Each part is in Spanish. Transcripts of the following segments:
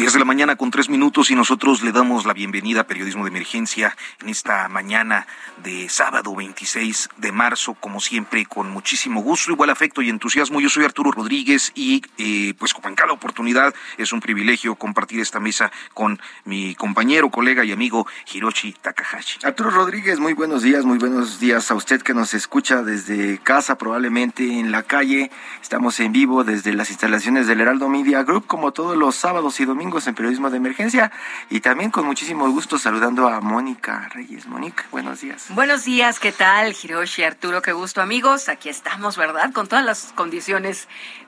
10 de la mañana con tres minutos y nosotros le damos la bienvenida a Periodismo de Emergencia en esta mañana de sábado 26 de marzo, como siempre, con muchísimo gusto, igual afecto y entusiasmo. Yo soy Arturo Rodríguez y eh, pues como en cada oportunidad es un privilegio compartir esta mesa con mi compañero, colega y amigo Hiroshi Takahashi. Arturo Rodríguez, muy buenos días, muy buenos días a usted que nos escucha desde casa, probablemente en la calle. Estamos en vivo desde las instalaciones del Heraldo Media Group, como todos los sábados y domingos en periodismo de emergencia y también con muchísimo gusto saludando a Mónica Reyes. Mónica, buenos días. Buenos días, ¿qué tal? Hiroshi, Arturo, qué gusto amigos. Aquí estamos, ¿verdad? Con todas las condiciones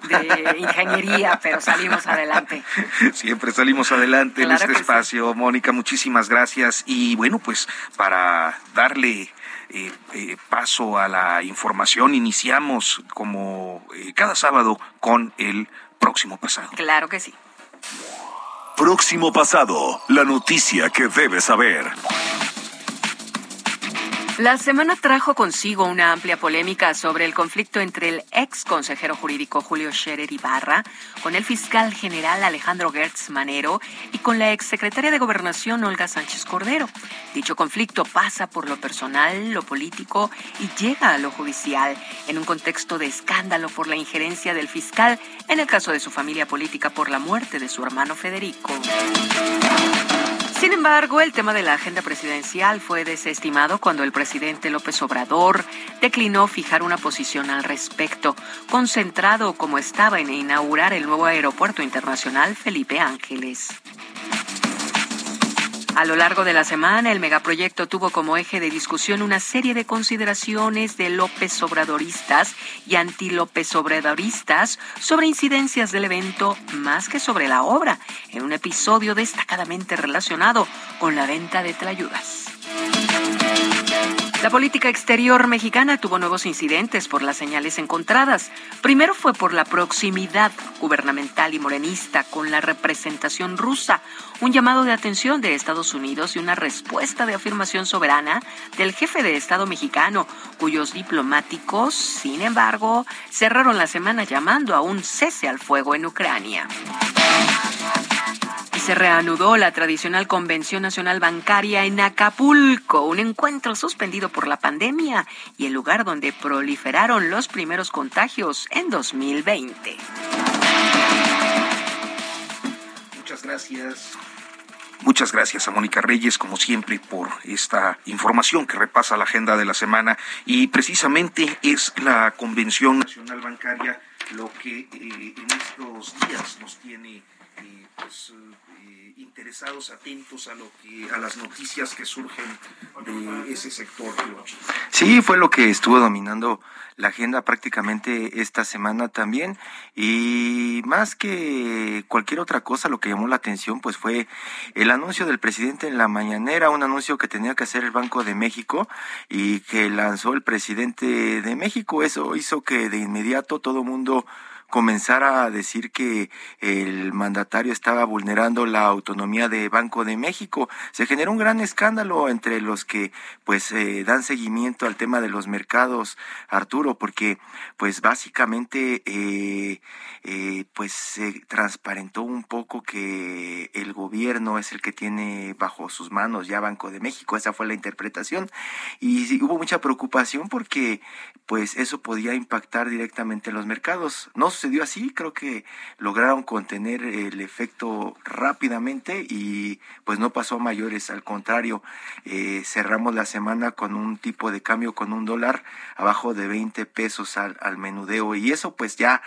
de ingeniería, pero salimos adelante. Siempre salimos adelante en este espacio. Mónica, muchísimas gracias. Y bueno, pues para darle... Eh, eh, paso a la información. Iniciamos como eh, cada sábado con el próximo pasado. Claro que sí. Próximo pasado, la noticia que debes saber. La semana trajo consigo una amplia polémica sobre el conflicto entre el ex consejero jurídico Julio Scherer Ibarra con el fiscal general Alejandro Gertz Manero y con la ex secretaria de Gobernación Olga Sánchez Cordero. Dicho conflicto pasa por lo personal, lo político y llega a lo judicial en un contexto de escándalo por la injerencia del fiscal en el caso de su familia política por la muerte de su hermano Federico. Sin embargo, el tema de la agenda presidencial fue desestimado cuando el presidente López Obrador declinó fijar una posición al respecto, concentrado como estaba en inaugurar el nuevo aeropuerto internacional Felipe Ángeles. A lo largo de la semana, el megaproyecto tuvo como eje de discusión una serie de consideraciones de López Obradoristas y anti-López Obradoristas sobre incidencias del evento más que sobre la obra, en un episodio destacadamente relacionado con la venta de tlayudas. La política exterior mexicana tuvo nuevos incidentes por las señales encontradas. Primero fue por la proximidad gubernamental y morenista con la representación rusa, un llamado de atención de Estados Unidos y una respuesta de afirmación soberana del jefe de Estado mexicano, cuyos diplomáticos, sin embargo, cerraron la semana llamando a un cese al fuego en Ucrania se reanudó la tradicional Convención Nacional Bancaria en Acapulco, un encuentro suspendido por la pandemia y el lugar donde proliferaron los primeros contagios en 2020. Muchas gracias. Muchas gracias a Mónica Reyes, como siempre, por esta información que repasa la agenda de la semana. Y precisamente es la Convención Nacional Bancaria lo que eh, en estos días nos tiene eh, pues, interesados, atentos a lo que a las noticias que surgen de ese sector. Sí, fue lo que estuvo dominando la agenda prácticamente esta semana también y más que cualquier otra cosa lo que llamó la atención pues fue el anuncio del presidente en la mañanera, un anuncio que tenía que hacer el Banco de México y que lanzó el presidente de México. Eso hizo que de inmediato todo mundo comenzara a decir que el mandatario estaba vulnerando la autonomía de Banco de México. Se generó un gran escándalo entre los que pues eh, dan seguimiento al tema de los mercados, Arturo, porque pues básicamente eh, eh, pues se transparentó un poco que el gobierno es el que tiene bajo sus manos ya Banco de México, esa fue la interpretación y hubo mucha preocupación porque pues eso podía impactar directamente en los mercados. No sucedió así, creo que lograron contener el efecto rápidamente y pues no pasó a mayores, al contrario, eh, cerramos la semana con un tipo de cambio con un dólar abajo de 20 pesos al, al menudeo y eso pues ya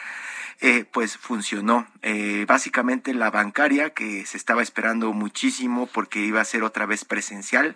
eh, pues funcionó. Eh, básicamente la bancaria, que se estaba esperando muchísimo porque iba a ser otra vez presencial,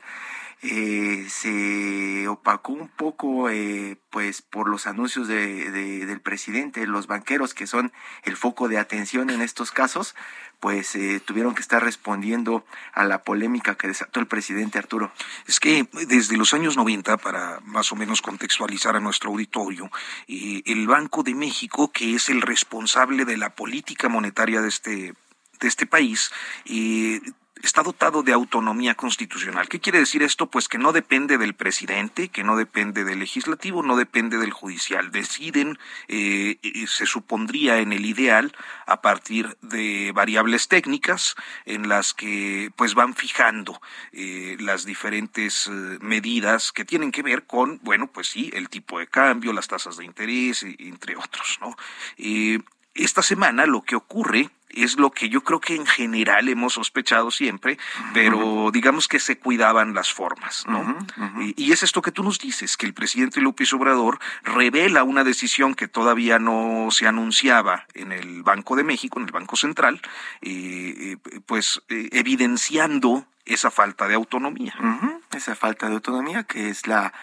eh, se opacó un poco eh, pues por los anuncios de, del presidente, los banqueros que son el foco de atención en estos casos, pues eh, tuvieron que estar respondiendo a la polémica que desató el presidente Arturo. Es que desde los años 90, para más o menos contextualizar a nuestro auditorio, el Banco de México, que es el responsable de la política monetaria de este de este país, está dotado de autonomía constitucional. ¿Qué quiere decir esto? Pues que no depende del presidente, que no depende del legislativo, no depende del judicial. Deciden, eh, se supondría en el ideal, a partir de variables técnicas en las que pues van fijando eh, las diferentes eh, medidas que tienen que ver con, bueno, pues sí, el tipo de cambio, las tasas de interés, entre otros, ¿no? esta semana lo que ocurre es lo que yo creo que en general hemos sospechado siempre, pero digamos que se cuidaban las formas, ¿no? Y, es esto que tú nos dices, que el presidente López Obrador revela una decisión que todavía no se anunciaba en el Banco de México, en el Banco Central, eh, eh, pues eh, evidenciando esa falta de autonomía. Esa falta de autonomía que es la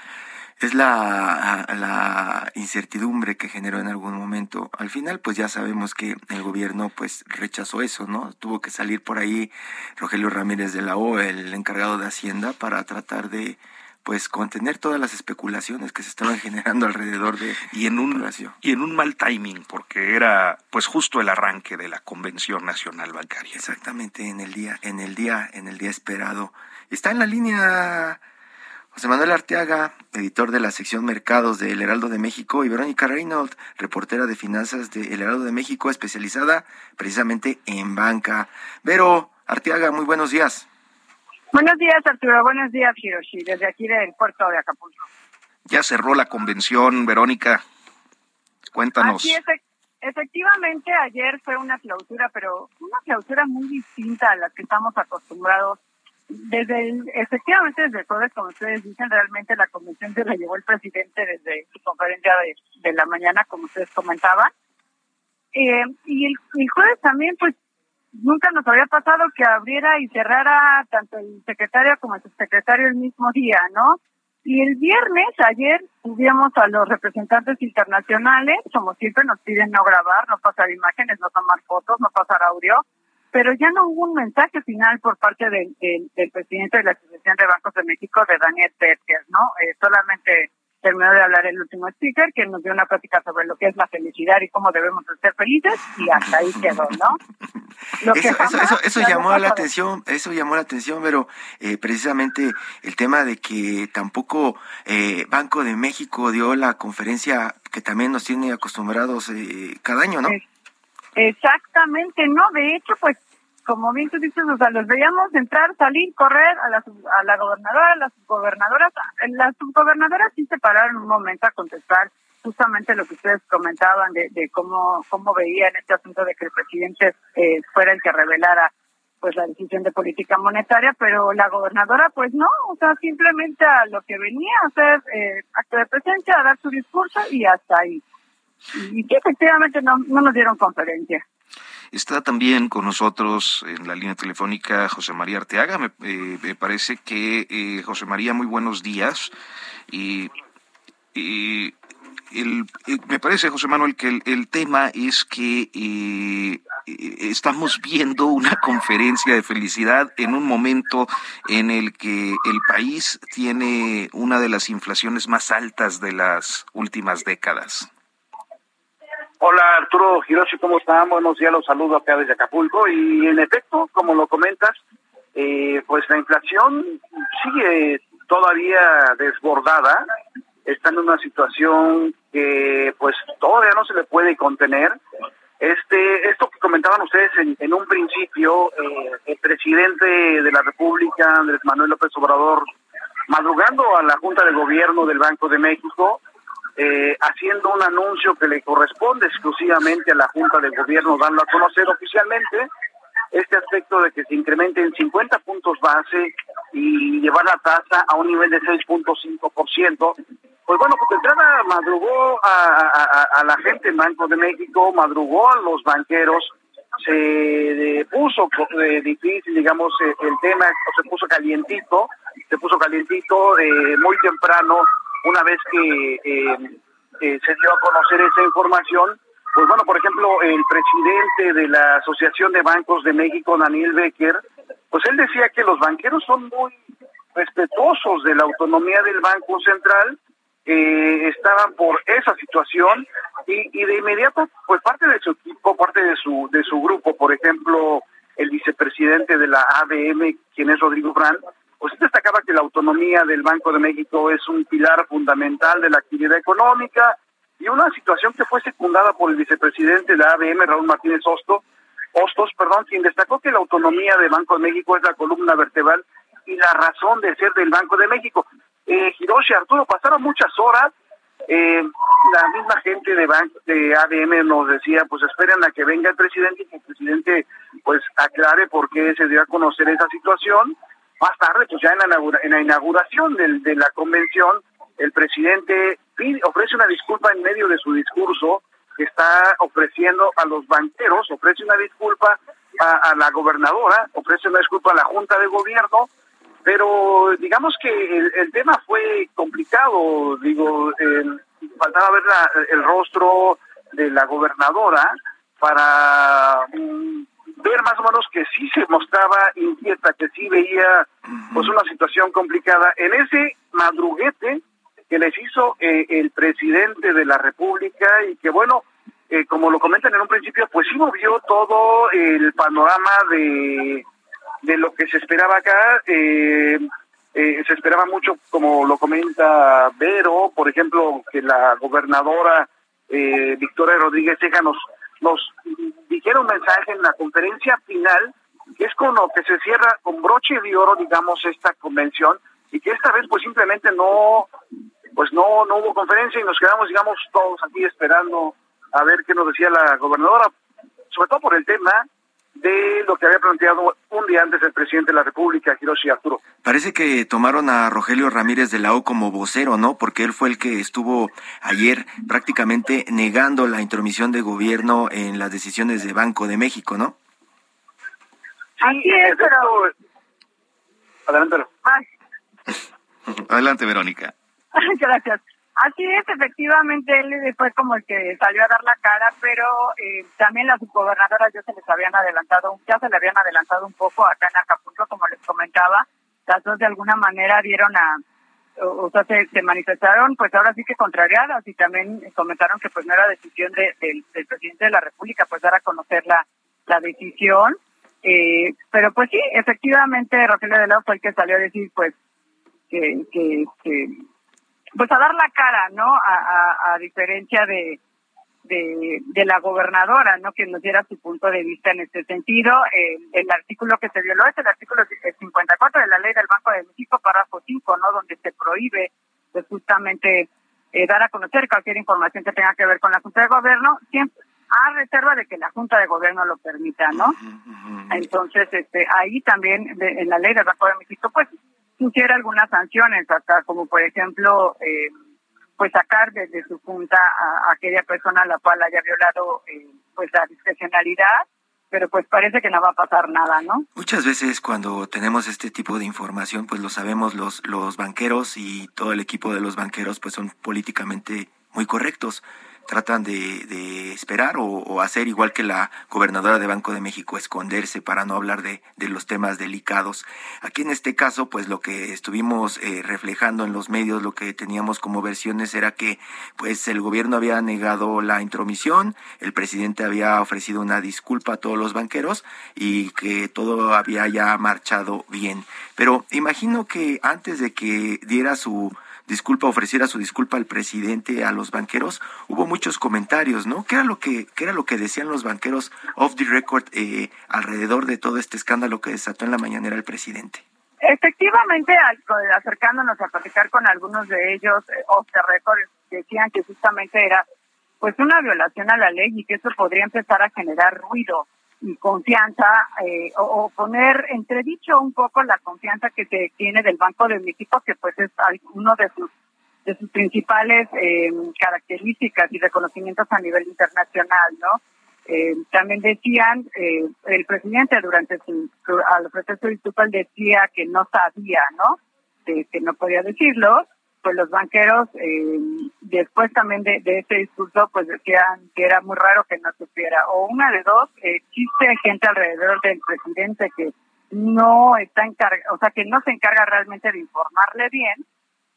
es la, la incertidumbre que generó en algún momento. Al final, pues ya sabemos que el gobierno pues rechazó eso, ¿no? Tuvo que salir por ahí Rogelio Ramírez de la O, el encargado de Hacienda, para tratar de pues contener todas las especulaciones que se estaban generando alrededor de y en un y en un mal timing porque era pues justo el arranque de la convención nacional bancaria exactamente en el día en el día en el día esperado está en la línea José Manuel Arteaga, editor de la sección Mercados de El Heraldo de México, y Verónica Reynolds, reportera de finanzas de El Heraldo de México, especializada precisamente en banca. Vero Arteaga, muy buenos días. Buenos días, Arturo. Buenos días, Hiroshi, desde aquí del puerto de Acapulco. Ya cerró la convención, Verónica. Cuéntanos. Así es, efectivamente, ayer fue una clausura, pero una clausura muy distinta a la que estamos acostumbrados desde el, efectivamente desde el jueves, como ustedes dicen, realmente la convención se la llevó el presidente desde su conferencia de, la mañana, como ustedes comentaban. Eh, y el, jueves también, pues, nunca nos había pasado que abriera y cerrara tanto el secretario como el subsecretario el mismo día, ¿no? Y el viernes, ayer, tuvimos a los representantes internacionales, como siempre nos piden no grabar, no pasar imágenes, no tomar fotos, no pasar audio, pero ya no hubo un mensaje final por parte del, del, presidente de la Asociación de Bancos de México, de Daniel Terker, ¿no? Eh, solamente terminó de hablar el último speaker, que nos dio una plática sobre lo que es la felicidad y cómo debemos ser felices, y hasta ahí quedó, ¿no? eso, eso, llamó la atención, eso llamó la atención, pero eh, precisamente el tema de que tampoco eh, Banco de México dio la conferencia que también nos tiene acostumbrados eh, cada año, ¿no? Exactamente, no, de hecho, pues como bien tú dices, o sea, los veíamos entrar, salir, correr a la, a la gobernadora, a las subgobernadoras. Las subgobernadoras sí se pararon un momento a contestar justamente lo que ustedes comentaban de, de cómo, cómo veían este asunto de que el presidente eh, fuera el que revelara pues la decisión de política monetaria, pero la gobernadora pues no, o sea, simplemente a lo que venía a hacer eh, acto de presencia, a dar su discurso y hasta ahí. Y que efectivamente no, no nos dieron conferencia. Está también con nosotros en la línea telefónica José María Arteaga. Me, eh, parece que, eh, José María, muy buenos días. Y, el, eh, me parece, José Manuel, que el, tema es que estamos viendo una conferencia de felicidad en un momento en el que el país tiene una de las inflaciones más altas de las últimas décadas. Hola Arturo Hiroshi, ¿cómo están? Buenos días, los saludo acá desde Acapulco y en efecto, como lo comentas, eh, pues la inflación sigue todavía desbordada, está en una situación que pues todavía no se le puede contener. Este, esto que comentaban ustedes en, un principio, eh, el presidente de la República, Andrés Manuel López Obrador, madrugando a la Junta de Gobierno del Banco de México, eh, haciendo un anuncio que le corresponde exclusivamente a la Junta de Gobierno, dando a conocer oficialmente este aspecto de que se incremente en 50 puntos base y llevar la tasa a un nivel de 6.5%. Pues bueno, de entrada madrugó a, a, la gente en Banco de México, madrugó a los banqueros, se puso eh, difícil, digamos, eh, el tema, se puso calientito, se puso calientito eh, muy temprano, una vez que se dio a conocer esa información, pues bueno, por ejemplo, el presidente de la Asociación de Bancos de México, Daniel Becker, pues él decía que los banqueros son muy respetuosos de la autonomía del Banco Central, eh, estaban por esa situación y, de inmediato, pues parte de su equipo, parte de su de su grupo, por ejemplo, el vicepresidente de la ABM, quien es Rodrigo Brand, pues destacaba que la autonomía del Banco de México es un pilar fundamental de la actividad económica, y una situación que fue secundada por el vicepresidente de la ABM, Raúl Martínez Hosto, Hostos, perdón, quien destacó que la autonomía del Banco de México es la columna vertebral y la razón de ser del Banco de México. Eh, Hiroshi Arturo, pasaron muchas horas, eh, la misma gente de, de ABM nos decía, pues esperen a que venga el presidente y que el presidente pues aclare por qué se dio a conocer esa situación. Más tarde, pues ya en la, en la inauguración de la convención, el presidente ofrece una disculpa en medio de su discurso está ofreciendo a los banqueros, ofrece una disculpa a, la gobernadora, ofrece una disculpa a la Junta de Gobierno, pero digamos que el, tema fue complicado, digo, faltaba ver el rostro de la gobernadora para mm, ver más o menos que sí se mostraba inquieta, que sí veía pues una situación complicada. En ese madruguete que les hizo eh, el presidente de la República y que bueno, eh, como lo comentan en un principio, pues sí movió todo el panorama de, de lo que se esperaba acá. Eh, se esperaba mucho, como lo comenta Vero, por ejemplo, que la gobernadora Victoria Rodríguez Ceja nos, nos dijera un mensaje en la conferencia final, que es con lo que se cierra con broche de oro, digamos, esta convención, y que esta vez pues simplemente no pues no, no hubo conferencia y nos quedamos, digamos, todos aquí esperando a ver qué nos decía la gobernadora, sobre todo por el tema de lo que había planteado un día antes el presidente de la República, Hiroshi Arturo. Parece que tomaron a Rogelio Ramírez de la O como vocero, ¿no? Porque él fue el que estuvo ayer prácticamente negando la intromisión de gobierno en las decisiones de Banco de México, ¿no? Sí, es, pero... Adelante. Adelante, Verónica. Gracias. Así es, efectivamente, él fue como el que salió a dar la cara, pero eh, también las subgobernadoras ya se les habían adelantado, ya se le habían adelantado un poco acá en Acapulco, como les comentaba, las dos de alguna manera dieron a, o, sea, se, manifestaron, pues ahora sí que contrariadas y también comentaron que pues no era decisión del presidente de la República, pues dar a conocer la, la decisión. Eh, pero pues sí, efectivamente, Rogelio de fue el que salió a decir, pues, que, que pues a dar la cara, ¿no? A, a, diferencia de, de, la gobernadora, ¿no? Que nos diera su punto de vista en este sentido. el artículo que se violó es el artículo 54 de la ley del Banco de México, párrafo 5, ¿no? Donde se prohíbe pues, justamente eh, dar a conocer cualquier información que tenga que ver con la Junta de Gobierno, siempre a reserva de que la Junta de Gobierno lo permita, ¿no? Entonces, este, ahí también en la ley del Banco de México, pues pusiera algunas sanciones, hasta como por ejemplo, eh, pues sacar desde su junta a, aquella persona a la cual haya violado eh, pues la discrecionalidad, pero pues parece que no va a pasar nada, ¿no? Muchas veces cuando tenemos este tipo de información, pues lo sabemos los los banqueros y todo el equipo de los banqueros pues son políticamente muy correctos tratan de, esperar o, hacer igual que la gobernadora de Banco de México, esconderse para no hablar de, los temas delicados. Aquí en este caso, pues lo que estuvimos eh, reflejando en los medios, lo que teníamos como versiones era que pues el gobierno había negado la intromisión, el presidente había ofrecido una disculpa a todos los banqueros y que todo había ya marchado bien. Pero imagino que antes de que diera su disculpa, ofreciera su disculpa al presidente, a los banqueros, hubo muchos comentarios, ¿no? ¿Qué era lo que, qué era lo que decían los banqueros off the record eh, alrededor de todo este escándalo que desató en la mañanera el presidente? Efectivamente, acercándonos a platicar con algunos de ellos eh, off the record, decían que justamente era pues una violación a la ley y que eso podría empezar a generar ruido y confianza eh, o, poner entredicho un poco la confianza que se tiene del Banco de México, que pues es uno de sus de sus principales eh, características y reconocimientos a nivel internacional, ¿no? Eh, también decían, eh, el presidente durante su, al proceso de decía que no sabía, ¿no? que no podía decirlo, pues los banqueros, eh, después también de, de ese discurso, pues decían que era muy raro que no supiera. O una de dos, existe gente alrededor del presidente que no está o sea, que no se encarga realmente de informarle bien,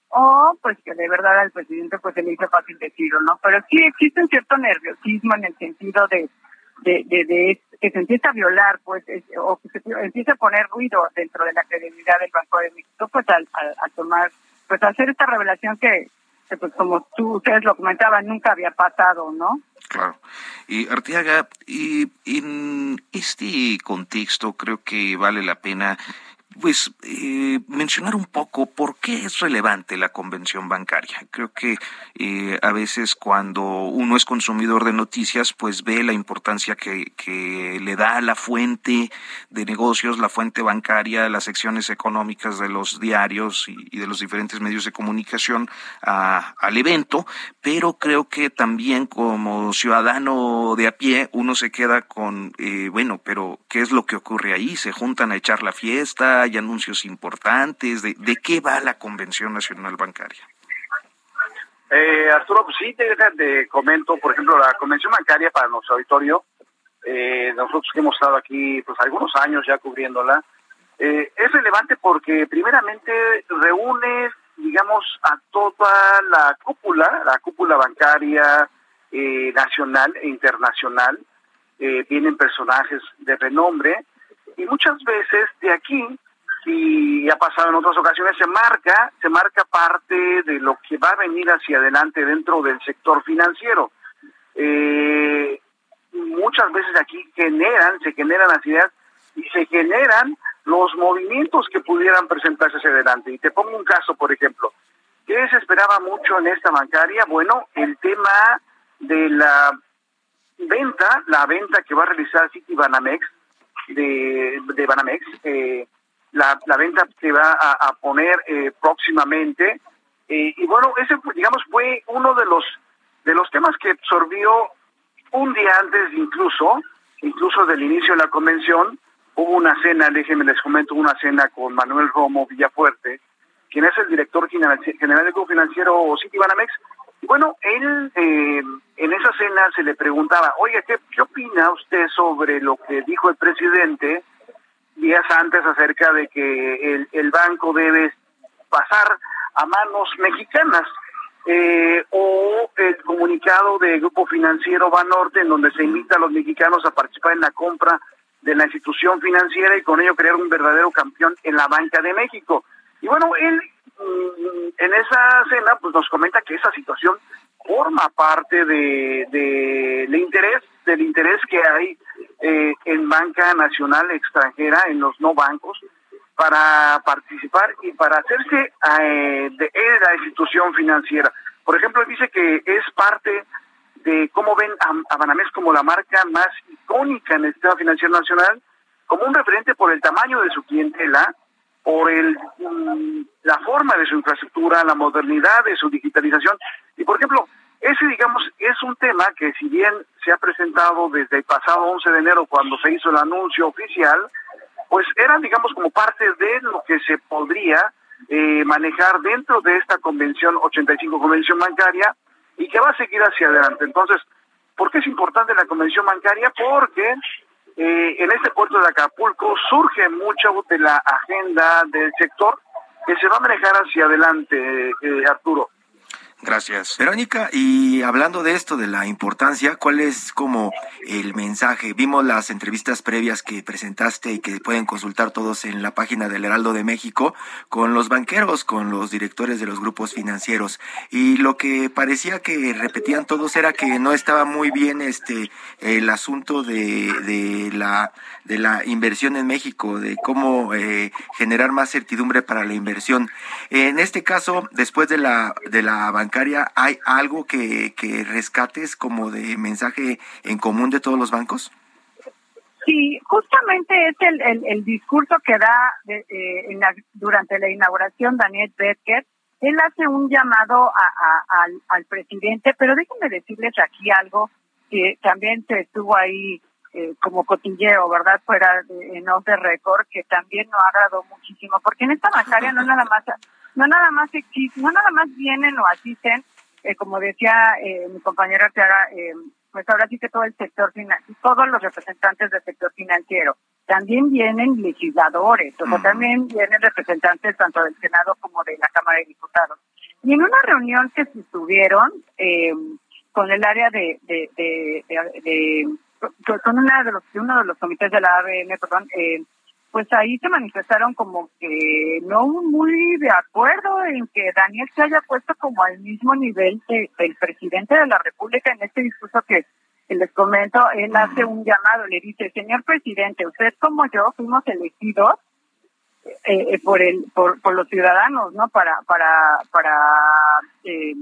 o pues que de verdad al presidente pues se le hizo fácil decirlo, ¿no? Pero sí existe un cierto nerviosismo en el sentido de, que se empieza a violar, pues, o que se empieza a poner ruido dentro de la credibilidad del Banco de México, pues al, al, tomar, pues hacer esta revelación que, pues como tú, ustedes lo comentaban, nunca había pasado, ¿no? Claro. Y Artiaga, y en este contexto creo que vale la pena pues eh, mencionar un poco por qué es relevante la convención bancaria. Creo que eh, a veces cuando uno es consumidor de noticias, pues ve la importancia que, que le da la fuente de negocios, la fuente bancaria, las secciones económicas de los diarios y, de los diferentes medios de comunicación al evento, pero creo que también como ciudadano de a pie uno se queda con, eh, bueno, pero ¿qué es lo que ocurre ahí? ¿Se juntan a echar la fiesta? Hay anuncios importantes. ¿De, de qué va la Convención Nacional Bancaria? Eh, Arturo, pues sí, te, comento, por ejemplo, la Convención Bancaria para nuestro auditorio, eh, nosotros que hemos estado aquí pues algunos años ya cubriéndola, eh, es relevante porque primeramente reúne, digamos, a toda la cúpula, la cúpula bancaria eh, nacional e internacional, vienen personajes de renombre y muchas veces de aquí y ha pasado en otras ocasiones, se marca, se marca parte de lo que va a venir hacia adelante dentro del sector financiero. Eh, muchas veces aquí generan, se generan las ideas y se generan los movimientos que pudieran presentarse hacia adelante. Y te pongo un caso, por ejemplo. ¿Qué se esperaba mucho en esta bancaria? Bueno, el tema de la venta, la venta que va a realizar City Banamex, de, de Banamex, eh, la, la venta que va a, poner eh, próximamente. Eh, y bueno, ese digamos fue uno de los de los temas que absorbió un día antes incluso, incluso del inicio de la convención, hubo una cena, déjenme les comento, una cena con Manuel Romo Villafuerte, quien es el director general del Grupo Financiero Citibanamex. Y bueno, él eh, en esa cena se le preguntaba, oye, ¿qué, ¿qué opina usted sobre lo que dijo el presidente días antes acerca de que el, banco debe pasar a manos mexicanas. Eh, o el comunicado del Grupo Financiero Banorte, en donde se invita a los mexicanos a participar en la compra de la institución financiera y con ello crear un verdadero campeón en la banca de México. Y bueno, él mm, en esa cena pues nos comenta que esa situación forma parte de, de, interés, del interés que hay eh, en banca nacional extranjera, en los no bancos, para participar y para hacerse eh, de la institución financiera. Por ejemplo, dice que es parte de cómo ven a, a Banamex como la marca más icónica en el sistema financiero nacional, como un referente por el tamaño de su clientela, por el, mm, la forma de su infraestructura, la modernidad de su digitalización. Y por ejemplo, ese, digamos, es un tema que si bien se ha presentado desde el pasado 11 de enero cuando se hizo el anuncio oficial, pues era, digamos, como parte de lo que se podría eh, manejar dentro de esta convención 85, convención bancaria, y que va a seguir hacia adelante. Entonces, ¿por qué es importante la convención bancaria? Porque eh, en este puerto de Acapulco surge mucho de la agenda del sector que se va a manejar hacia adelante, eh, Arturo. Gracias. Verónica, y hablando de esto, de la importancia, ¿cuál es como el mensaje? Vimos las entrevistas previas que presentaste y que pueden consultar todos en la página del Heraldo de México con los banqueros, con los directores de los grupos financieros. Y lo que parecía que repetían todos era que no estaba muy bien este el asunto de, de la de la inversión en México, de cómo eh, generar más certidumbre para la inversión. En este caso, después de la de la bancaria, ¿hay algo que, que rescates como de mensaje en común de todos los bancos? Sí, justamente es el, el, discurso que da eh, durante la inauguración Daniel Becker. Él hace un llamado al, presidente, pero déjenme decirles aquí algo que también se estuvo ahí eh, como cotilleo, ¿verdad? Fuera de, en off the record, que también no agradó muchísimo, porque en esta bancaria no nada más, no nada más existe, no nada más vienen o asisten, eh, como decía mi compañera Clara, eh, pues ahora sí que todo el sector financiero, todos los representantes del sector financiero. También vienen legisladores, o también vienen representantes tanto del Senado como de la Cámara de Diputados. Y en una reunión que se tuvieron eh, con el área de, de, de, con una de los, uno de los comités de la ABM, perdón, eh, pues ahí se manifestaron como que no muy de acuerdo en que Daniel se haya puesto como al mismo nivel que el presidente de la República en este discurso que, les comento, él hace un llamado, le dice, señor presidente, usted como yo fuimos elegidos eh, eh, por el por, por los ciudadanos, ¿no? Para para para eh,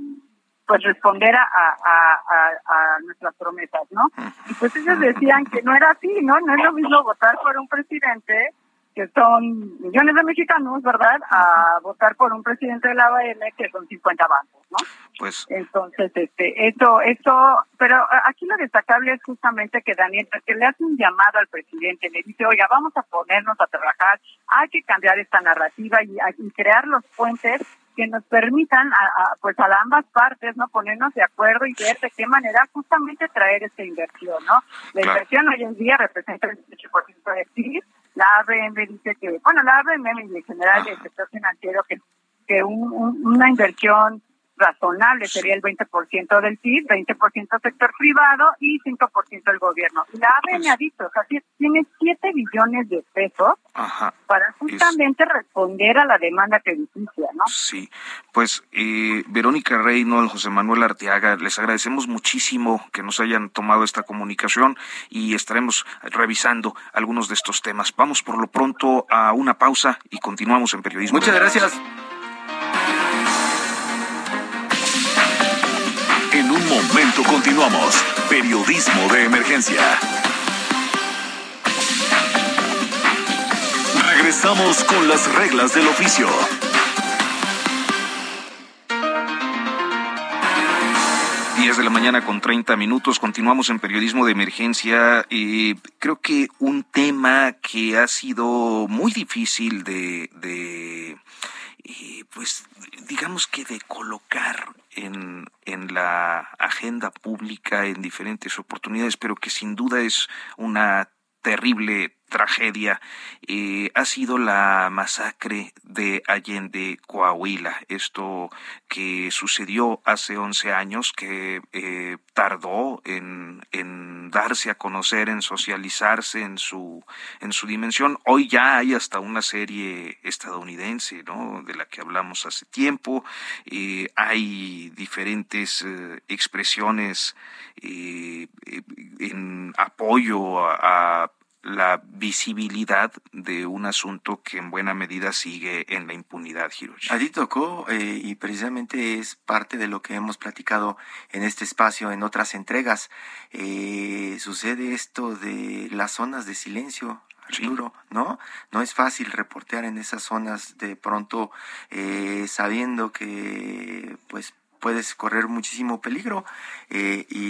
pues responder a, a, a, nuestras promesas, ¿no? Y pues ellos decían que no era así, ¿no? No es lo mismo votar por un presidente que son millones de mexicanos, ¿verdad? A votar por un presidente de la OEM que son 50 bancos, ¿no? Pues. Entonces, este, esto, esto, pero aquí lo destacable es justamente que Daniel, que le hace un llamado al presidente, le dice, oiga, vamos a ponernos a trabajar, hay que cambiar esta narrativa y, y crear los puentes que nos permitan a, pues a ambas partes no ponernos de acuerdo y ver de qué manera justamente traer esta inversión no la inversión hoy en día representa el 18% de PIB la ABM dice que bueno la ABM en general el sector financiero que que una inversión razonable sería el 20% del PIB, 20% sector privado y 5% del gobierno. La ABM pues ha dicho, o sea, tiene 7 billones de pesos para justamente responder a la demanda crediticia, ¿no? Sí, pues eh, Verónica Reynolds, José Manuel Arteaga, les agradecemos muchísimo que nos hayan tomado esta comunicación y estaremos revisando algunos de estos temas. Vamos por lo pronto a una pausa y continuamos en periodismo. Muchas gracias. Continuamos. Periodismo de emergencia. Regresamos con las reglas del oficio. De la mañana con 30 minutos. Continuamos en periodismo de emergencia. y creo que un tema que ha sido muy difícil de pues digamos que de colocar en, en la agenda pública en diferentes oportunidades, pero que sin duda es una terrible tragedia eh, ha sido la masacre de Allende Coahuila. Esto que sucedió hace 11 años, que eh, tardó en, en, darse a conocer, en socializarse en su, en su dimensión. Hoy ya hay hasta una serie estadounidense, ¿no? De la que hablamos hace tiempo. Eh, hay diferentes expresiones en apoyo a la visibilidad de un asunto que en buena medida sigue en la impunidad, Hiroshi. Allí tocó eh, y precisamente es parte de lo que hemos platicado en este espacio en otras entregas. Eh, sucede esto de las zonas de silencio, Arturo, ¿no? No es fácil reportear en esas zonas de pronto eh, sabiendo que pues puedes correr muchísimo peligro y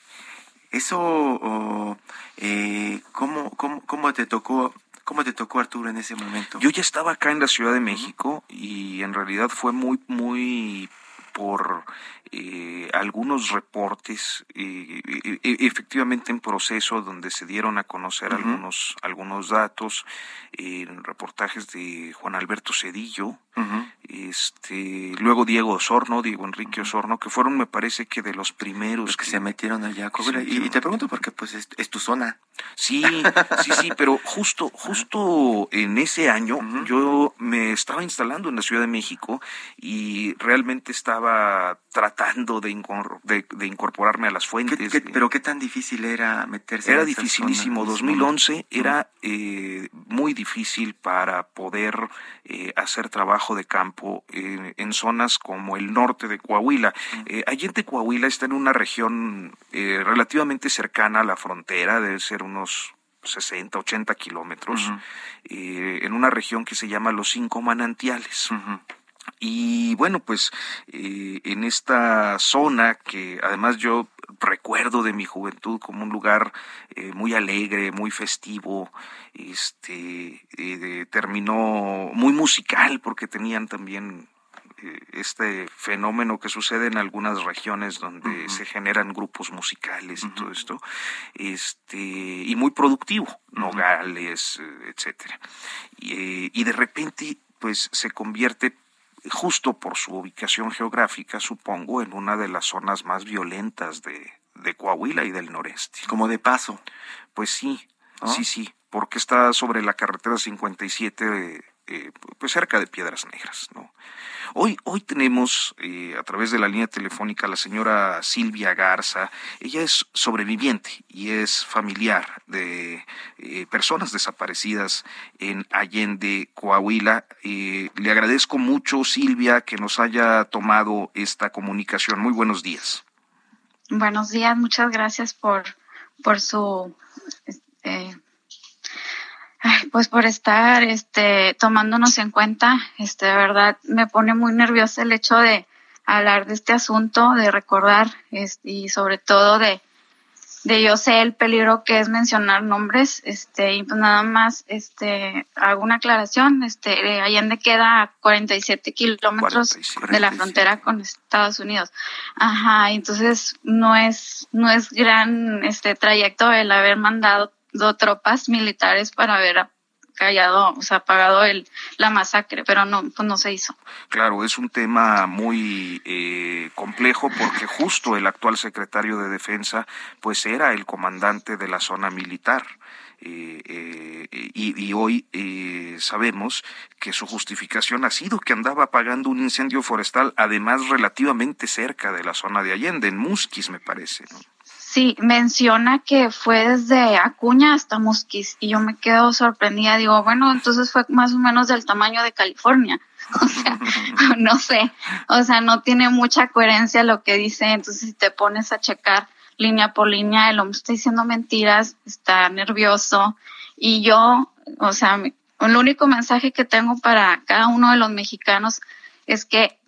Eso... Oh, Eh, ¿cómo, cómo, cómo te tocó ¿Cómo te tocó Arturo en ese momento? Yo ya estaba acá en la Ciudad de México y en realidad fue muy, muy por eh, algunos reportes eh, efectivamente en proceso donde se dieron a conocer algunos algunos datos en reportajes de Juan Alberto Cedillo este luego Diego Osorno Diego Enrique Osorno que fueron me parece que de los primeros que, se metieron allá y, te pregunto porque pues es, tu zona. Sí sí sí pero justo justo en ese año yo me estaba instalando en la Ciudad de México y realmente estaba tratando de, de, incorporarme a las fuentes. pero qué tan difícil era meterse? Era dificilísimo. 2011 era eh, muy difícil para poder eh, hacer trabajo de campo en zonas como el norte de Coahuila. Eh, Allende Coahuila está en una región relativamente cercana a la frontera, debe ser unos 60, 80 kilómetros, en una región que se llama Los Cinco Manantiales. Y bueno, pues eh, en esta zona que además yo recuerdo de mi juventud como un lugar eh, muy alegre, muy festivo, este eh, terminó muy musical porque tenían también este fenómeno que sucede en algunas regiones donde se generan grupos musicales y todo esto, este, y muy productivo, Nogales, etcétera. Y, y de repente, pues se convierte justo por su ubicación geográfica, supongo, en una de las zonas más violentas de, de Coahuila y del noreste. Como de paso. Pues sí, sí, sí, porque está sobre la carretera 57, eh, pues cerca de Piedras Negras, ¿no? Hoy, hoy tenemos eh, a través de la línea telefónica a la señora Silvia Garza. Ella es sobreviviente y es familiar de eh, personas desaparecidas en Allende, Coahuila. Eh, le agradezco mucho, Silvia, que nos haya tomado esta comunicación. Muy buenos días. Buenos días, muchas gracias por, por su pues por estar este, tomándonos en cuenta. Este, de verdad, me pone muy nerviosa el hecho de hablar de este asunto, de recordar este, y sobre todo de, de yo sé el peligro que es mencionar nombres, este, y pues nada más, este, hago una aclaración, este, Allende queda a 47 kilómetros de la frontera con Estados Unidos. Ajá, entonces no es, no es gran, este, trayecto el haber mandado tropas militares para haber callado, o sea, apagado el, la masacre, pero no, pues no se hizo. Claro, es un tema muy eh, complejo porque justo el actual secretario de Defensa, pues era el comandante de la zona militar. Eh, eh, y, y, hoy sabemos que su justificación ha sido que andaba apagando un incendio forestal, además relativamente cerca de la zona de Allende, en Musquis, me parece. ¿no? Sí, menciona que fue desde Acuña hasta Musquis y yo me quedo sorprendida. Digo, bueno, entonces fue más o menos del tamaño de California. O sea, no sé, o sea, no tiene mucha coherencia lo que dice. Entonces, si te pones a checar línea por línea, el hombre está diciendo mentiras, está nervioso. Y yo, o sea, el único mensaje que tengo para cada uno de los mexicanos es que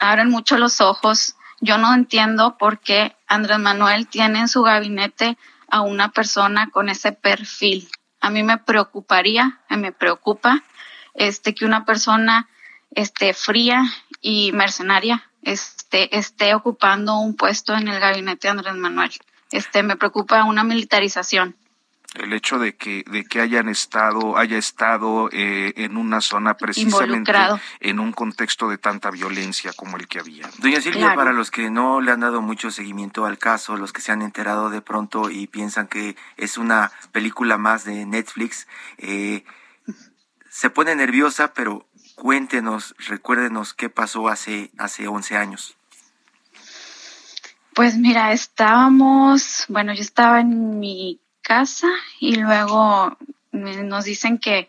abren mucho los ojos, yo no entiendo por qué Andrés Manuel tiene en su gabinete a una persona con ese perfil. A mí me preocuparía, me preocupa este que una persona este fría y mercenaria este esté ocupando un puesto en el gabinete de Andrés Manuel. Este me preocupa una militarización el hecho de que de que hayan estado haya estado eh, en una zona precisamente en un contexto de tanta violencia como el que había. Doña Silvia, para los que no le han dado mucho seguimiento al caso, los que se han enterado de pronto y piensan que es una película más de Netflix, eh, se pone nerviosa, pero cuéntenos, recuérdenos qué pasó hace hace 11 años. Pues mira, estábamos, bueno, yo estaba en mi casa y luego nos dicen que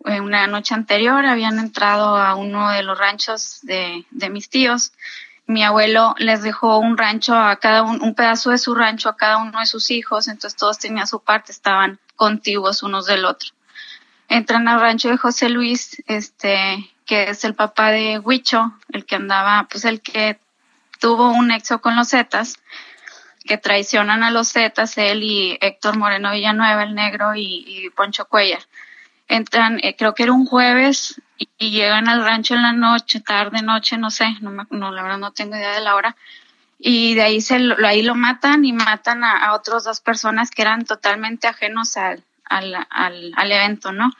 una noche anterior habían entrado a uno de los ranchos de, de mis tíos. Mi abuelo les dejó un rancho a cada un, un pedazo de su rancho a cada uno de sus hijos, entonces todos tenían su parte, estaban contiguos unos del otro. Entran al rancho de José Luis, este, que es el papá de Huicho, el que andaba, pues el que tuvo un nexo con los Zetas, que traicionan a los Zetas, él y Héctor Moreno Villanueva, el negro, y, Poncho Cuellar. Entran, eh, creo que era un jueves, y, llegan al rancho en la noche, tarde, noche, no sé, no, no, la verdad no tengo idea de la hora. Y de ahí, se, ahí lo matan y matan a, a otras dos personas que eran totalmente ajenos al, al, al, al evento, ¿no?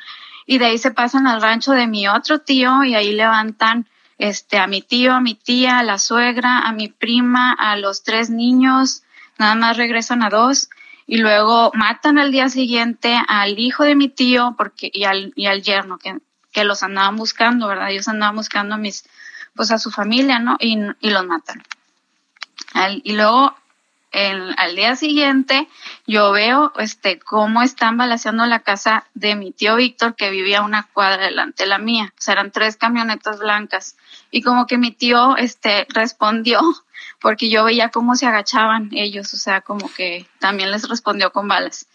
Y de ahí se pasan al rancho de mi otro tío y ahí levantan este, a mi tío, a mi tía, a la suegra, a mi prima, a los tres niños, nada más regresan a dos y luego matan al día siguiente al hijo de mi tío porque y al, y al yerno que, que los andaban buscando, ¿verdad? Ellos andaban buscando a mis, pues a su familia, ¿no? Y, y los matan. y luego al día siguiente yo veo este cómo están balaseando la casa de mi tío Víctor que vivía una cuadra delante de la mía. O sea, eran tres camionetas blancas. Y como que mi tío este respondió porque yo veía cómo se agachaban ellos, o sea, como que también les respondió con balas.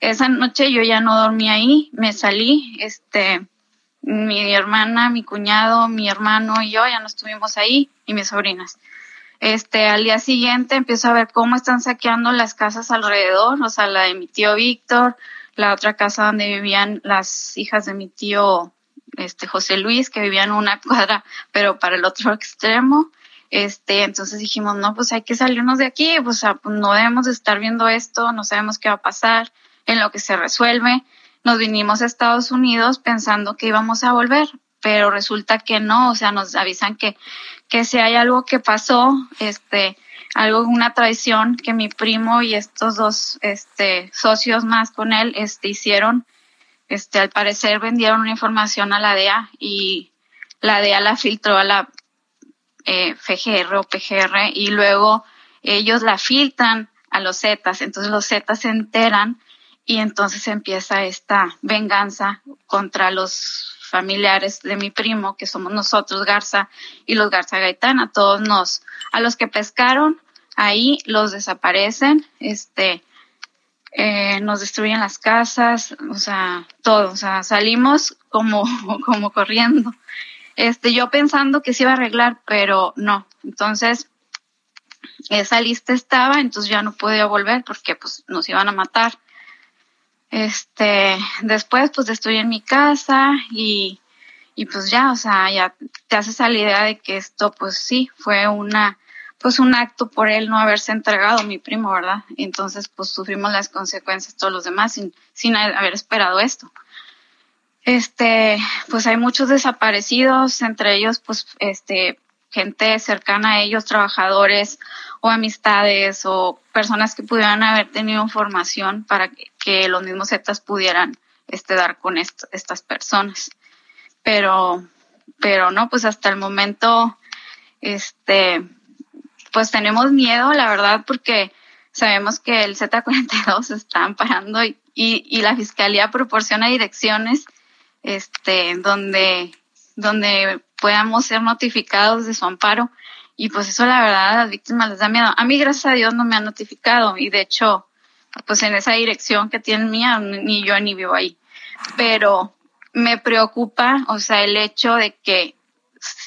Esa noche yo ya no dormí ahí, me salí, este, mi hermana, mi cuñado, mi hermano y yo ya no estuvimos ahí y mis sobrinas. Este, al día siguiente empiezo a ver cómo están saqueando las casas alrededor, o sea, la de mi tío Víctor, la otra casa donde vivían las hijas de mi tío este José Luis, que vivían en una cuadra, pero para el otro extremo. Este, entonces dijimos, no, pues hay que salirnos de aquí, pues, pues no debemos de estar viendo esto, no sabemos qué va a pasar, en lo que se resuelve. Nos vinimos a Estados Unidos pensando que íbamos a volver, pero resulta que no, o sea, nos avisan que, que si hay algo que pasó, este, algo, una traición que mi primo y estos dos, este, socios más con él, este, hicieron, este, al parecer vendieron una información a la DEA y la DEA la filtró a la eh, FGR o PGR y luego ellos la filtran a los Zetas, entonces los Zetas se enteran y entonces empieza esta venganza contra los familiares de mi primo, que somos nosotros, Garza y los Garza Gaitana, todos nos, a los que pescaron, ahí los desaparecen, este, eh, nos destruyen las casas, o sea, todo, o sea, salimos como, como corriendo. Este, yo pensando que se iba a arreglar, pero no. Entonces, esa lista estaba, entonces ya no podía volver porque pues nos iban a matar. Este, después pues estoy en mi casa y, y pues ya, o sea, ya te haces a la idea de que esto pues sí, fue una, pues un acto por él no haberse entregado a mi primo, ¿verdad? Entonces pues sufrimos las consecuencias todos los demás sin, sin haber esperado esto. Este, pues hay muchos desaparecidos, entre ellos pues este, gente cercana a ellos, trabajadores o amistades o personas que pudieran haber tenido información para que, los mismos Zetas pudieran este, dar con estas personas. Pero, pero no, pues hasta el momento, este, pues tenemos miedo, la verdad, porque sabemos que el Z42 está amparando y, y, y la fiscalía proporciona direcciones, este, donde, donde podamos ser notificados de su amparo. Y pues eso la verdad a las víctimas les da miedo. A mí gracias a Dios no me han notificado y de hecho pues en esa dirección que tienen mía ni yo ni vivo ahí. Pero me preocupa, o sea, el hecho de que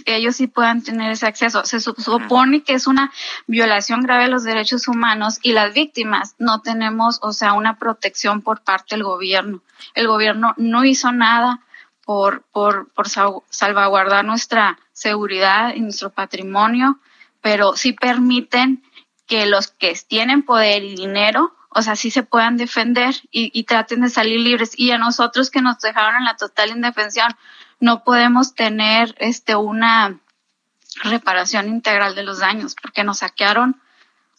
ellos sí puedan tener ese acceso. Se supone que es una violación grave de los derechos humanos y las víctimas no tenemos, o sea, una protección por parte del gobierno. El gobierno no hizo nada por, por, por salvaguardar nuestra seguridad y nuestro patrimonio, pero sí permiten que los que tienen poder y dinero, o sea, sí se puedan defender y, y traten de salir libres. Y a nosotros que nos dejaron en la total indefensión, no podemos tener este una reparación integral de los daños porque nos saquearon,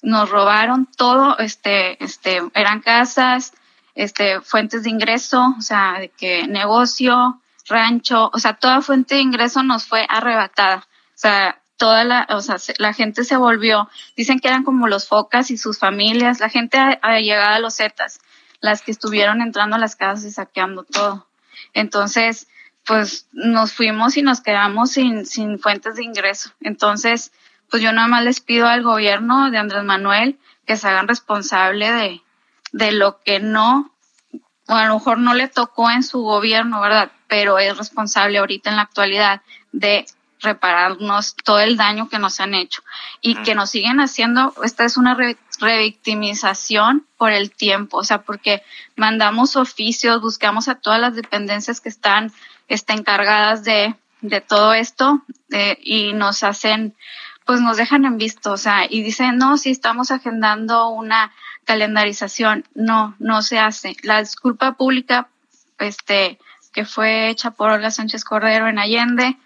nos robaron todo, este, este, eran casas, este, fuentes de ingreso, o sea, de que negocio, rancho, o sea, toda fuente de ingreso nos fue arrebatada. O sea, toda la, o sea, la gente se volvió, dicen que eran como los focas y sus familias, la gente ha llegado a los Zetas, las que estuvieron entrando a las casas y saqueando todo. Entonces, pues nos fuimos y nos quedamos sin, sin fuentes de ingreso. Entonces, pues yo nada más les pido al gobierno de Andrés Manuel que se hagan responsable de, de lo que no, o a lo mejor no le tocó en su gobierno, ¿verdad? pero es responsable ahorita en la actualidad de repararnos todo el daño que nos han hecho y que nos siguen haciendo. Esta es una revictimización por el tiempo, o sea, porque mandamos oficios, buscamos a todas las dependencias que están, están encargadas de, de todo esto eh, y nos hacen, pues nos dejan en visto, o sea, y dicen, no, si estamos agendando una calendarización, no, no se hace. La disculpa pública, este, que fue hecha por Olga Sánchez Cordero en Allende,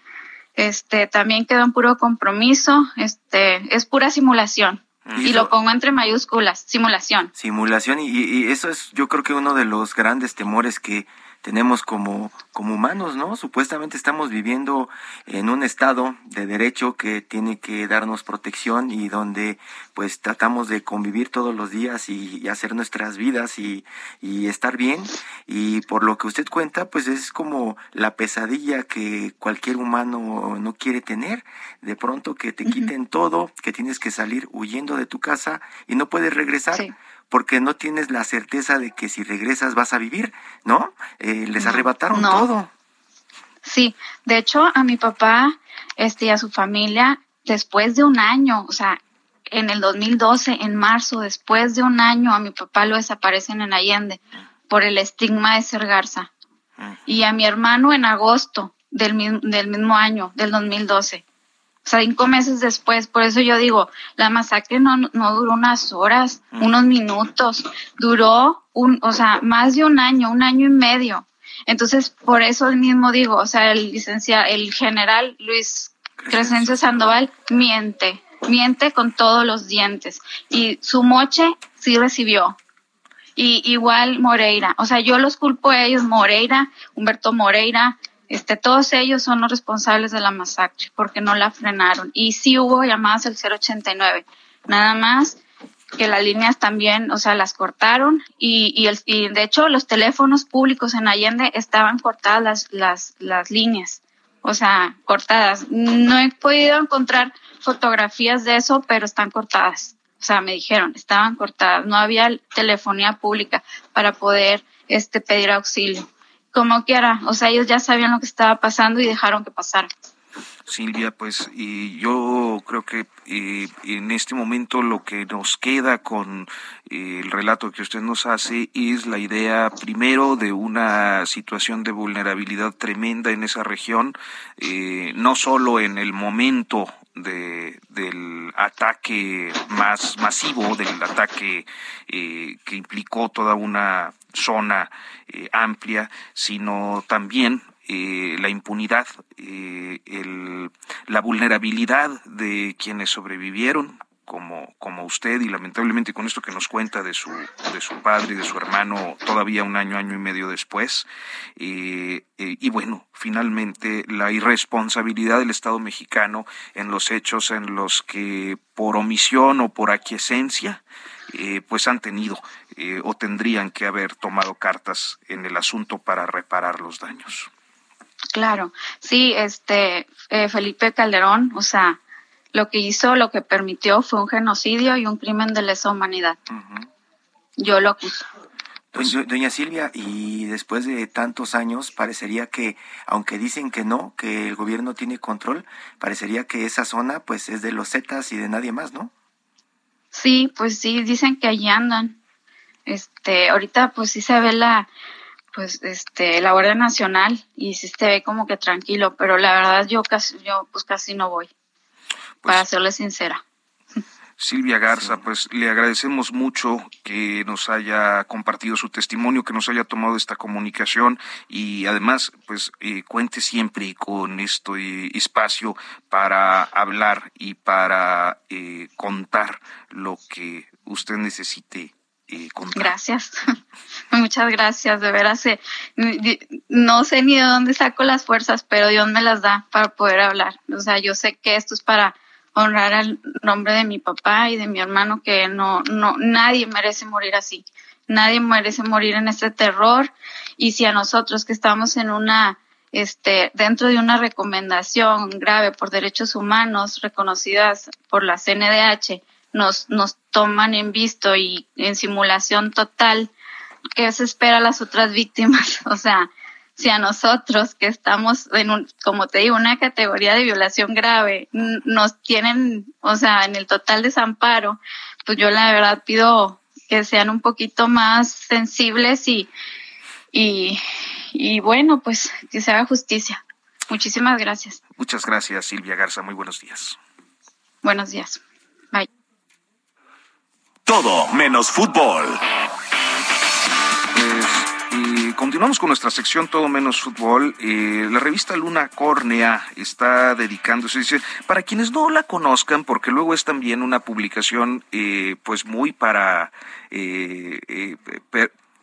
este, también quedó en puro compromiso, este, es pura simulación. Y, lo pongo entre mayúsculas, simulación. Simulación, y, y, eso es yo creo que uno de los grandes temores que tenemos como, como humanos, ¿no? Supuestamente estamos viviendo en un estado de derecho que tiene que darnos protección y donde pues tratamos de convivir todos los días y, hacer nuestras vidas y, y, estar bien. Y por lo que usted cuenta, pues es como la pesadilla que cualquier humano no quiere tener. De pronto que te quiten todo, que tienes que salir huyendo de tu casa y no puedes regresar porque no tienes la certeza de que si regresas vas a vivir, ¿no? Eh, les arrebataron todo. Sí, de hecho a mi papá este, y a su familia, después de un año, o sea, en el 2012, en marzo, después de un año, a mi papá lo desaparecen en Allende por el estigma de ser garza. Y a mi hermano en agosto del, del mismo año, del 2012 cinco meses después. Por eso yo digo, la masacre no, no duró unas horas, unos minutos, duró un, o sea, más de un año, un año y medio. Entonces, por eso mismo digo, o sea, el licenciado, el general Luis Crescencio Sandoval miente, miente con todos los dientes. Y su moche sí recibió. Y igual Moreira, o sea, yo los culpo a ellos, Moreira, Humberto Moreira, este, todos ellos son los responsables de la masacre porque no la frenaron. Y sí hubo llamadas al 089, nada más que las líneas también, o sea, las cortaron y, y, el, y de hecho los teléfonos públicos en Allende estaban cortadas las, las, las líneas, o sea, cortadas. No he podido encontrar fotografías de eso, pero están cortadas. O sea, me dijeron, estaban cortadas, no había telefonía pública para poder este, pedir auxilio como quiera, o sea, ellos ya sabían lo que estaba pasando y dejaron que pasara. Silvia, pues y yo creo que eh, en este momento lo que nos queda con eh, el relato que usted nos hace es la idea primero de una situación de vulnerabilidad tremenda en esa región, eh, no solo en el momento de, del ataque más masivo, del ataque que implicó toda una zona amplia, sino también eh, la impunidad, eh, el, la vulnerabilidad de quienes sobrevivieron, como, como usted, y lamentablemente con esto que nos cuenta de su, de su padre y de su hermano todavía un año, año y medio después. Eh, y bueno, finalmente la irresponsabilidad del Estado mexicano en los hechos en los que por omisión o por aquiescencia pues han tenido o tendrían que haber tomado cartas en el asunto para reparar los daños. Claro, sí, este eh, Felipe Calderón, o sea, lo que hizo, lo que permitió fue un genocidio y un crimen de lesa humanidad. Yo lo acuso. Doña Silvia, y después de tantos años, parecería que, aunque dicen que no, que el gobierno tiene control, parecería que esa zona, pues, es de los Zetas y de nadie más, ¿no? Sí, pues sí, dicen que allí andan. Este, ahorita, pues sí se ve la, pues este la Guardia Nacional y si se ve como que tranquilo, pero la verdad yo casi yo pues casi no voy. Para pues serle sincera. Silvia Garza, pues le agradecemos mucho que nos haya compartido su testimonio, que nos haya tomado esta comunicación y además, pues eh, cuente siempre con este espacio para hablar y para eh, contar lo que usted necesite Gracias, muchas gracias, de veras. Eh, no sé ni de dónde saco las fuerzas, pero Dios me las da para poder hablar. O sea, yo sé que esto es para honrar el nombre de mi papá y de mi hermano, que no, no, nadie merece morir así. Nadie merece morir en este terror. Y si a nosotros que estamos en una, este, dentro de una recomendación grave por derechos humanos reconocidas por la CNDH, nos, nos toman en visto y en simulación total, ¿qué se espera a las otras víctimas? O sea, si a nosotros que estamos en un, como te digo, una categoría de violación grave, nos tienen, o sea, en el total desamparo, pues yo la verdad pido que sean un poquito más sensibles y, y, y bueno, pues que se haga justicia. Muchísimas gracias. Muchas gracias, Silvia Garza. Muy buenos días. Buenos días. Bye. Todo menos fútbol. Continuamos con nuestra sección Todo menos fútbol. Eh, la revista Luna Córnea está dedicándose, dice, para quienes no la conozcan, porque luego es también una publicación eh, pues muy para eh,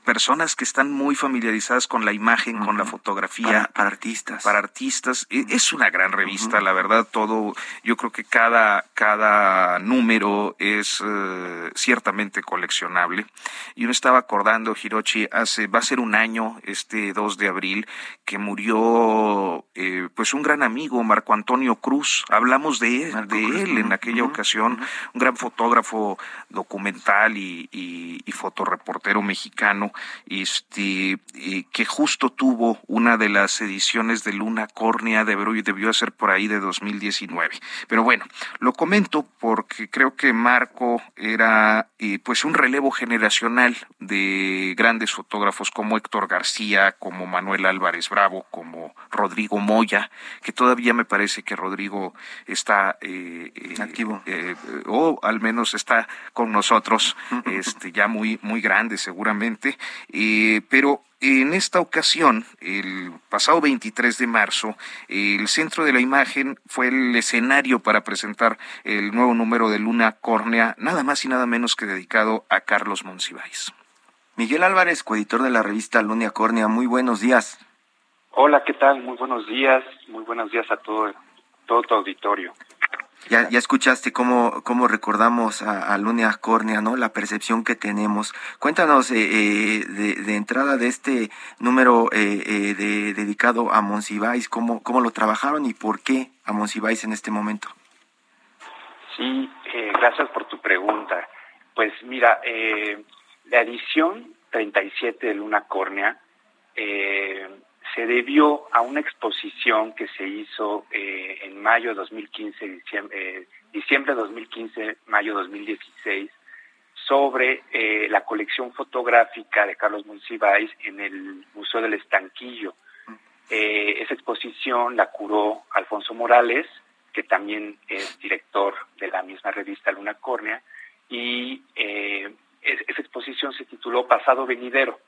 personas que están muy familiarizadas con la imagen, con la fotografía. Para, artistas. Para artistas. E, es una gran revista, la verdad, todo, yo creo que cada, cada número es eh, ciertamente coleccionable. Y uno estaba acordando, Hirochi, hace, va a ser un año, este 2 de abril, que murió eh, pues un gran amigo, Marco Antonio Cruz. Hablamos de él, de él en aquella ocasión, un gran fotógrafo documental y, y, y fotoreportero mexicano este, que justo tuvo una de las ediciones de Luna Córnea, debió, debió ser por ahí de 2019. Pero bueno, lo comento porque creo que Marco era eh, pues un relevo generacional de grandes fotógrafos como Héctor García, como Manuel Álvarez Bravo, como Rodrigo Moya, que todavía me parece que Rodrigo está eh, eh, activo o al menos está con nosotros, este ya muy muy grande seguramente eh, pero en esta ocasión, el pasado 23 de marzo, el centro de la imagen fue el escenario para presentar el nuevo número de Luna Córnea, nada más y nada menos que dedicado a Carlos Monsiváis. Miguel Álvarez, coeditor de la revista Luna Córnea, muy buenos días. Hola, ¿qué tal? Muy buenos días, muy buenos días a todo, todo tu auditorio. Ya, ya escuchaste cómo, cómo recordamos a, a Luna Córnea, ¿no? La percepción que tenemos. Cuéntanos eh, eh, de, entrada de este número eh, de, dedicado a Monsiváis, cómo, cómo lo trabajaron y por qué a Monsiváis en este momento. Sí, gracias por tu pregunta. Pues mira, la edición 37 de Luna Córnea se debió a una exposición que se hizo eh, en mayo de 2015, diciembre, eh, diciembre de 2015, mayo de 2016, sobre eh, la colección fotográfica de Carlos Monsiváis en el Museo del Estanquillo. esa exposición la curó Alfonso Morales, que también es director de la misma revista Luna Córnea, y esa exposición se tituló Pasado Venidero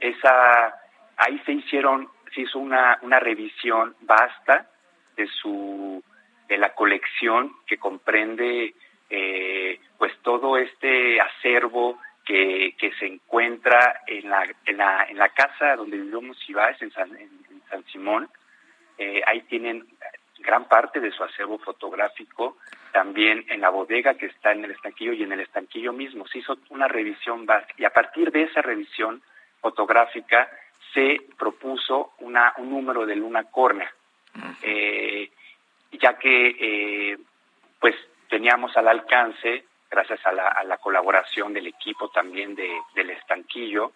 esa ahí se hicieron se hizo una, una revisión vasta de su de la colección que comprende eh, pues todo este acervo que, que se encuentra en la, en la, en la casa donde vivimos Monsiváis, en San, en, San Simón. Eh, ahí tienen gran parte de su acervo fotográfico, también en la bodega que está en el estanquillo y en el estanquillo mismo. Se hizo una revisión vasta y a partir de esa revisión fotográfica se propuso una, un número de luna córnea, eh, ya que eh, pues teníamos al alcance, gracias a la, a la colaboración del equipo también de, del estanquillo,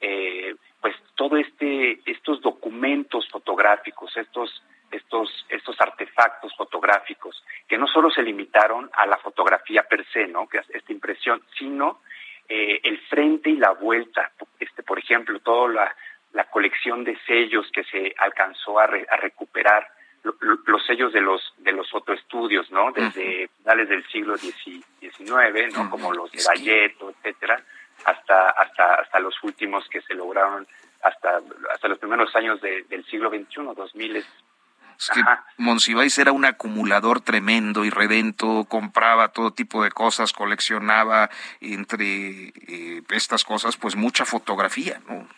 eh, pues todo este, estos documentos fotográficos, estos, estos, estos artefactos fotográficos, que no solo se limitaron a la fotografía per se, ¿no? que es esta impresión, sino eh, el frente y la vuelta, este, por ejemplo, toda la, la colección de sellos que se alcanzó a, recuperar, los sellos de los de los fotoestudios, ¿no? Desde finales del siglo XIX, ¿no? Como los de Valleto, etcétera, hasta hasta hasta los últimos que se lograron hasta hasta los primeros años del siglo XXI, 2000 es que Monsiváis era un acumulador tremendo y redento, compraba todo tipo de cosas, coleccionaba entre eh, estas cosas, pues mucha fotografía, ¿no?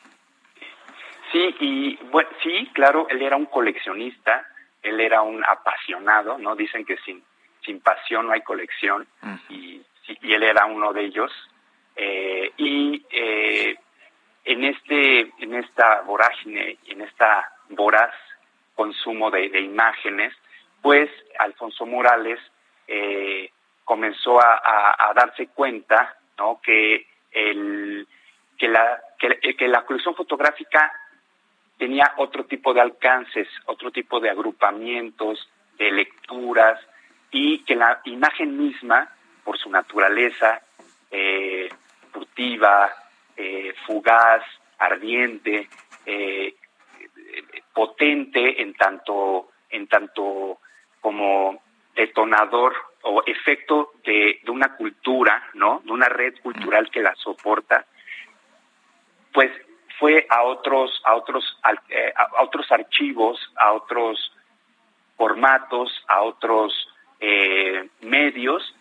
Sí, y bueno, sí, claro, él era un coleccionista, él era un apasionado, ¿no? Dicen que sin, sin pasión no hay colección, y, y, él era uno de ellos. Eh, y eh, en este, en esta vorágine, en esta voraz consumo de, imágenes, pues Alfonso Morales eh, comenzó a, a, darse cuenta, ¿no? Que el que la, que, la colección fotográfica tenía otro tipo de alcances, otro tipo de agrupamientos, de lecturas, y que la imagen misma, por su naturaleza eh, furtiva, eh, fugaz, ardiente, eh, potente en tanto, en tanto como detonador o efecto de, una cultura, ¿no? De una red cultural que la soporta, pues fue a otros, a otros, eh, a otros archivos, a otros formatos, a otros eh, medios,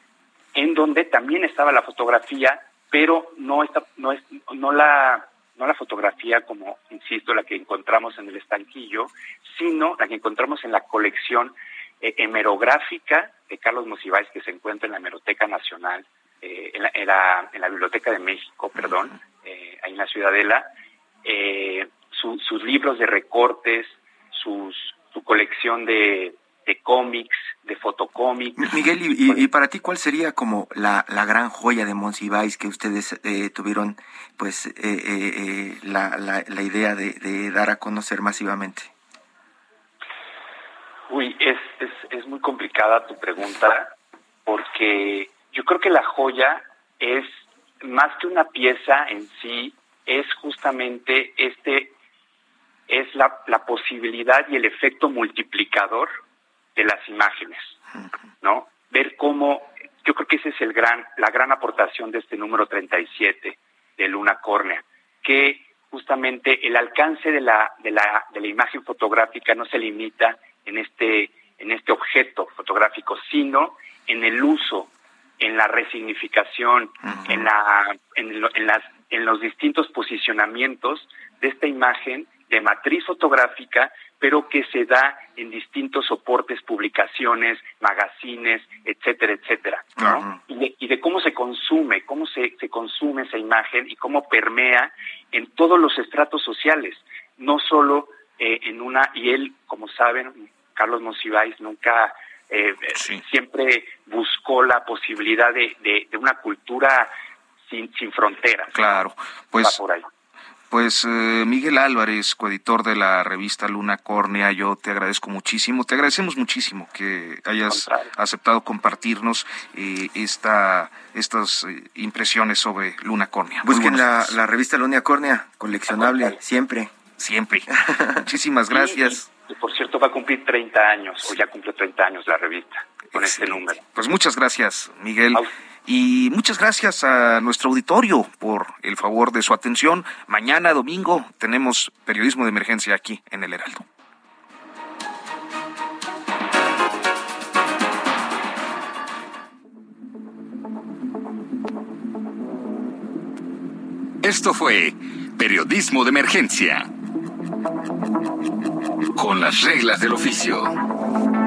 en donde también estaba la fotografía, pero no está, no es, no la, no la fotografía como, insisto, la que encontramos en el estanquillo, sino la que encontramos en la colección eh, hemerográfica de Carlos Monsiváis que se encuentra en la Hemeroteca Nacional, eh, en, la, en, la, Biblioteca de México, perdón, eh, ahí en la Ciudadela, eh, sus libros de recortes, sus, su colección de, de cómics, de fotocómics. Miguel, y, para ti, ¿cuál sería como la, la gran joya de Monsiváis que ustedes eh, tuvieron pues eh, la, la, la, idea de, de, dar a conocer masivamente? Uy, es, es, es muy complicada tu pregunta porque yo creo que la joya es más que una pieza en sí, es justamente este, es la, la posibilidad y el efecto multiplicador de las imágenes, ¿no? Ver cómo, yo creo que esa es el gran, la gran aportación de este número 37 de Luna Córnea, que justamente el alcance de la, de la, de la imagen fotográfica no se limita en este, en este objeto fotográfico, sino en el uso, en la resignificación, en, la, en, las, en los distintos posicionamientos de esta imagen de matriz fotográfica, pero que se da en distintos soportes, publicaciones, magazines, etcétera, etcétera, y, de, y, de, cómo se consume, cómo se, se consume esa imagen y cómo permea en todos los estratos sociales, no solo eh, en una, y él, como saben, Carlos Monsiváis nunca eh, siempre buscó la posibilidad de, de, una cultura sin, sin fronteras. Claro, pues. Pues eh, Miguel Álvarez, coeditor de la revista Luna Córnea, yo te agradezco muchísimo, te agradecemos muchísimo que hayas aceptado compartirnos eh, esta, estas impresiones sobre Luna Córnea. Busquen la, la, revista Luna Córnea, coleccionable, siempre. Siempre. Muchísimas gracias por cierto va a cumplir 30 años, o ya cumplió 30 años la revista, con este número. Pues muchas gracias, Miguel. Y muchas gracias a nuestro auditorio por el favor de su atención. Mañana, domingo, tenemos periodismo de emergencia aquí en El Heraldo. Esto fue Periodismo de Emergencia con las reglas del oficio.